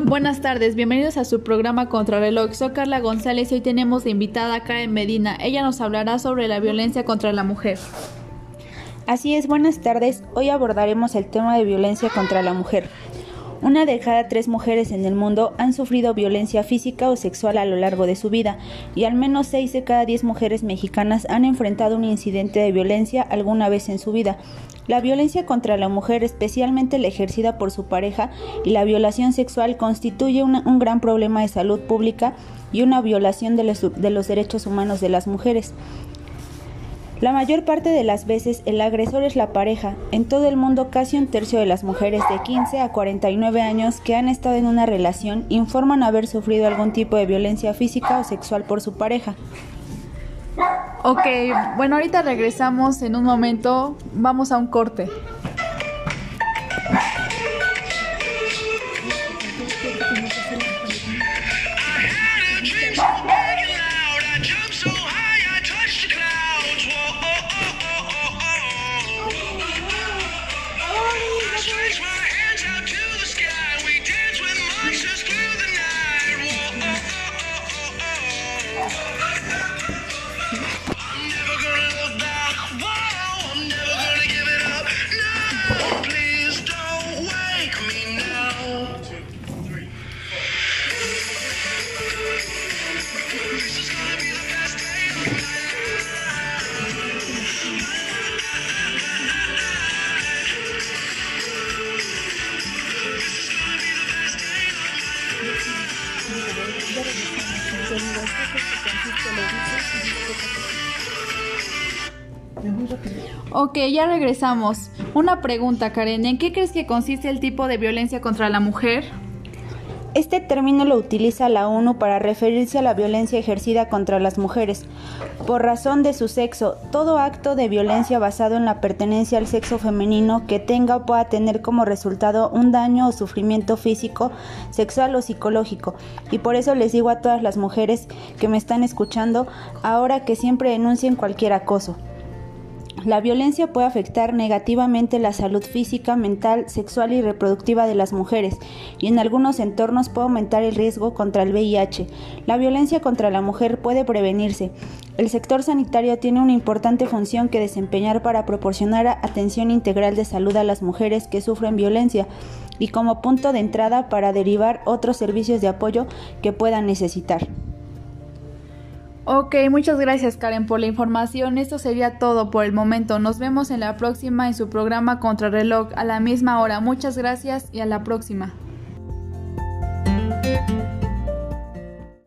Buenas tardes, bienvenidos a su programa Contrarreloj. Soy Carla González y hoy tenemos de invitada a Karen Medina. Ella nos hablará sobre la violencia contra la mujer. Así es, buenas tardes. Hoy abordaremos el tema de violencia contra la mujer. Una de cada tres mujeres en el mundo han sufrido violencia física o sexual a lo largo de su vida y al menos seis de cada diez mujeres mexicanas han enfrentado un incidente de violencia alguna vez en su vida. La violencia contra la mujer, especialmente la ejercida por su pareja, y la violación sexual constituye un gran problema de salud pública y una violación de los derechos humanos de las mujeres. La mayor parte de las veces el agresor es la pareja. En todo el mundo casi un tercio de las mujeres de 15 a 49 años que han estado en una relación informan haber sufrido algún tipo de violencia física o sexual por su pareja. Ok, bueno, ahorita regresamos en un momento. Vamos a un corte. raise my hands out Ok, ya regresamos. Una pregunta, Karen. ¿En qué crees que consiste el tipo de violencia contra la mujer? Este término lo utiliza la ONU para referirse a la violencia ejercida contra las mujeres. Por razón de su sexo, todo acto de violencia basado en la pertenencia al sexo femenino que tenga o pueda tener como resultado un daño o sufrimiento físico, sexual o psicológico. Y por eso les digo a todas las mujeres que me están escuchando ahora que siempre denuncien cualquier acoso. La violencia puede afectar negativamente la salud física, mental, sexual y reproductiva de las mujeres y en algunos entornos puede aumentar el riesgo contra el VIH. La violencia contra la mujer puede prevenirse. El sector sanitario tiene una importante función que desempeñar para proporcionar atención integral de salud a las mujeres que sufren violencia y como punto de entrada para derivar otros servicios de apoyo que puedan necesitar. Ok, muchas gracias Karen por la información. Esto sería todo por el momento. Nos vemos en la próxima en su programa Contrarreloj a la misma hora. Muchas gracias y a la próxima.